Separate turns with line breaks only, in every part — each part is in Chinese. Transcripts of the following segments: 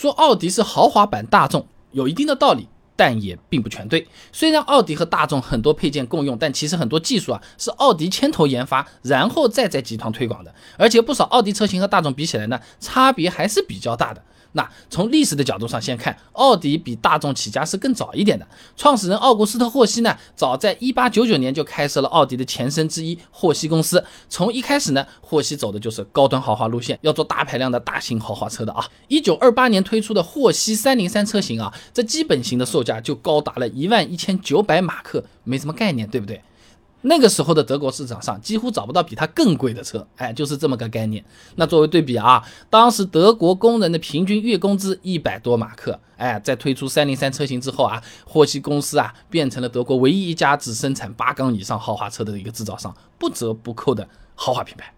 说奥迪是豪华版大众，有一定的道理。但也并不全对。虽然奥迪和大众很多配件共用，但其实很多技术啊是奥迪牵头研发，然后再在集团推广的。而且不少奥迪车型和大众比起来呢，差别还是比较大的。那从历史的角度上先看，奥迪比大众起家是更早一点的。创始人奥古斯特·霍希呢，早在1899年就开设了奥迪的前身之一霍希公司。从一开始呢，霍希走的就是高端豪华路线，要做大排量的大型豪华车的啊。1928年推出的霍希303车型啊，这基本型的售价就高达了一万一千九百马克，没什么概念，对不对？那个时候的德国市场上几乎找不到比它更贵的车，哎，就是这么个概念。那作为对比啊，当时德国工人的平均月工资一百多马克，哎，在推出三零三车型之后啊，霍希公司啊变成了德国唯一一家只生产八缸以上豪华车的一个制造商，不折不扣的豪华品牌。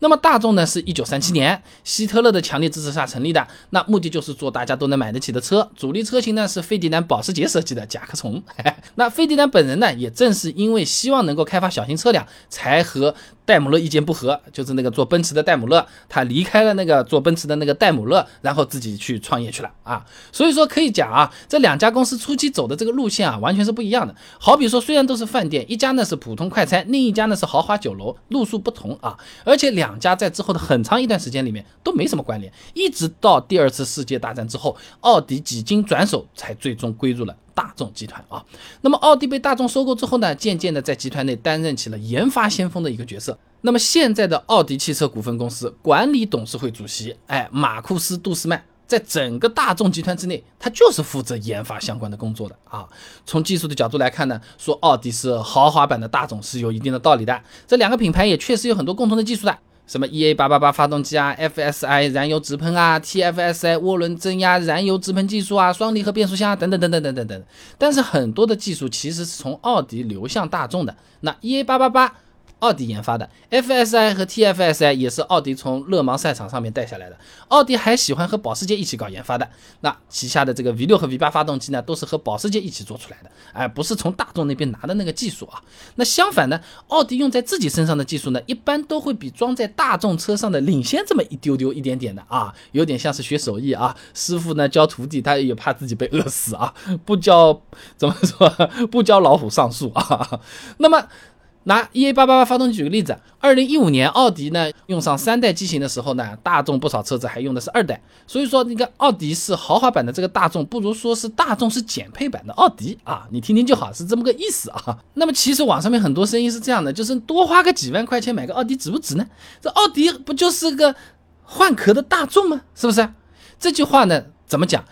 那么大众呢，是一九三七年希特勒的强烈支持下成立的，那目的就是做大家都能买得起的车。主力车型呢是费迪南保时捷设计的甲壳虫。那费迪南本人呢，也正是因为希望能够开发小型车辆，才和。戴姆勒意见不合，就是那个做奔驰的戴姆勒，他离开了那个做奔驰的那个戴姆勒，然后自己去创业去了啊。所以说可以讲啊，这两家公司初期走的这个路线啊，完全是不一样的。好比说，虽然都是饭店，一家呢是普通快餐，另一家呢是豪华酒楼，路数不同啊。而且两家在之后的很长一段时间里面都没什么关联，一直到第二次世界大战之后，奥迪几经转手，才最终归入了。大众集团啊，那么奥迪被大众收购之后呢，渐渐的在集团内担任起了研发先锋的一个角色。那么现在的奥迪汽车股份公司管理董事会主席，哎，马库斯·杜斯曼，在整个大众集团之内，他就是负责研发相关的工作的啊。从技术的角度来看呢，说奥迪是豪华版的大众是有一定的道理的。这两个品牌也确实有很多共同的技术的。什么 EA 八八八发动机啊，FSI 燃油直喷啊，TFSI 涡轮增压燃油直喷技术啊，双离合变速箱啊等等等等等等等。但是很多的技术其实是从奥迪流向大众的。那 EA 八八八。奥迪研发的 FSI 和 TFSI 也是奥迪从勒芒赛场上面带下来的。奥迪还喜欢和保时捷一起搞研发的。那旗下的这个 V 六和 V 八发动机呢，都是和保时捷一起做出来的，哎，不是从大众那边拿的那个技术啊。那相反呢，奥迪用在自己身上的技术呢，一般都会比装在大众车上的领先这么一丢丢一点点的啊，有点像是学手艺啊，师傅呢教徒弟，他也怕自己被饿死啊，不教怎么说，不教老虎上树啊。那么。拿 EA 八八八发动机举个例子，二零一五年奥迪呢用上三代机型的时候呢，大众不少车子还用的是二代，所以说那个奥迪是豪华版的这个大众，不如说是大众是减配版的奥迪啊，你听听就好，是这么个意思啊。那么其实网上面很多声音是这样的，就是多花个几万块钱买个奥迪值不值呢？这奥迪不就是个换壳的大众吗？是不是？这句话呢怎么讲？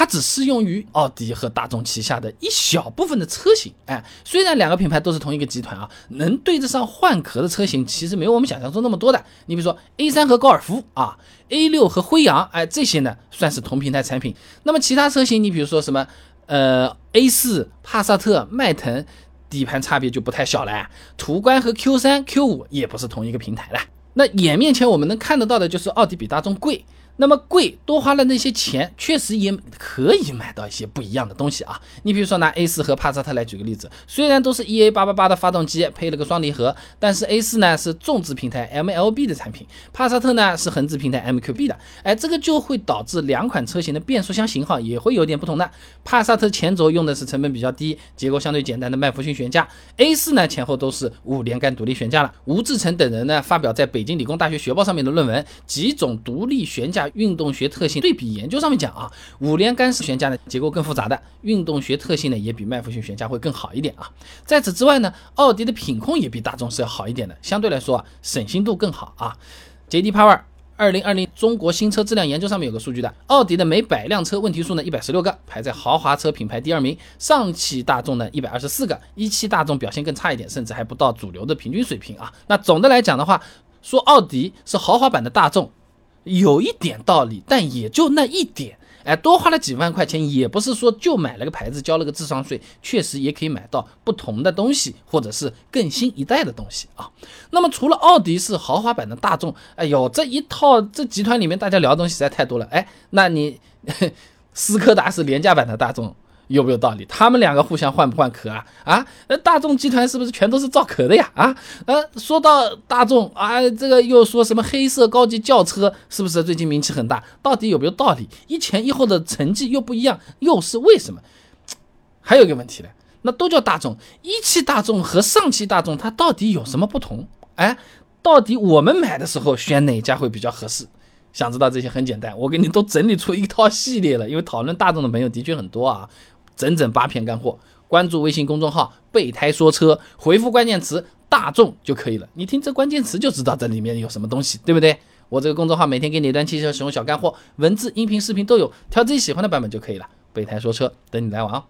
它只适用于奥迪和大众旗下的一小部分的车型，哎，虽然两个品牌都是同一个集团啊，能对得上换壳的车型其实没有我们想象中那么多的。你比如说 A3 和高尔夫啊，A6 和辉昂，哎，这些呢算是同平台产品。那么其他车型，你比如说什么呃 A4、帕萨特、迈腾，底盘差别就不太小了。途观和 Q3、Q5 也不是同一个平台了。那眼面前我们能看得到的就是奥迪比大众贵。那么贵多花了那些钱，确实也可以买到一些不一样的东西啊。你比如说拿 A 四和帕萨特来举个例子，虽然都是 EA 八八八的发动机，配了个双离合，但是 A 四呢是纵置平台 MLB 的产品，帕萨特呢是横置平台 MQB 的。哎，这个就会导致两款车型的变速箱型号也会有点不同的。帕萨特前轴用的是成本比较低、结构相对简单的麦弗逊悬架，A 四呢前后都是五连杆独立悬架了。吴志成等人呢发表在北京理工大学学报上面的论文《几种独立悬架》。运动学特性对比研究上面讲啊，五连杆式悬架呢结构更复杂的，运动学特性呢也比麦弗逊悬架会更好一点啊。在此之外呢，奥迪的品控也比大众是要好一点的，相对来说啊省心度更好啊。JD Power 二零二零中国新车质量研究上面有个数据的，奥迪的每百辆车问题数呢一百十六个，排在豪华车品牌第二名，上汽大众呢一百二十四个，一汽大众表现更差一点，甚至还不到主流的平均水平啊。那总的来讲的话，说奥迪是豪华版的大众。有一点道理，但也就那一点，哎，多花了几万块钱，也不是说就买了个牌子，交了个智商税，确实也可以买到不同的东西，或者是更新一代的东西啊。那么除了奥迪是豪华版的大众，哎呦，这一套这集团里面大家聊的东西实在太多了，哎，那你 斯柯达是廉价版的大众。有没有道理？他们两个互相换不换壳啊？啊，那大众集团是不是全都是造壳的呀？啊，呃，说到大众啊，这个又说什么黑色高级轿车，是不是最近名气很大？到底有没有道理？一前一后的成绩又不一样，又是为什么？还有一个问题呢，那都叫大众，一汽大众和上汽大众它到底有什么不同？哎，到底我们买的时候选哪家会比较合适？想知道这些很简单，我给你都整理出一套系列了，因为讨论大众的朋友的确很多啊。整整八篇干货，关注微信公众号“备胎说车”，回复关键词“大众”就可以了。你听这关键词就知道这里面有什么东西，对不对？我这个公众号每天给你一段汽车使用小干货，文字、音频、视频都有，挑自己喜欢的版本就可以了。备胎说车，等你来玩哦。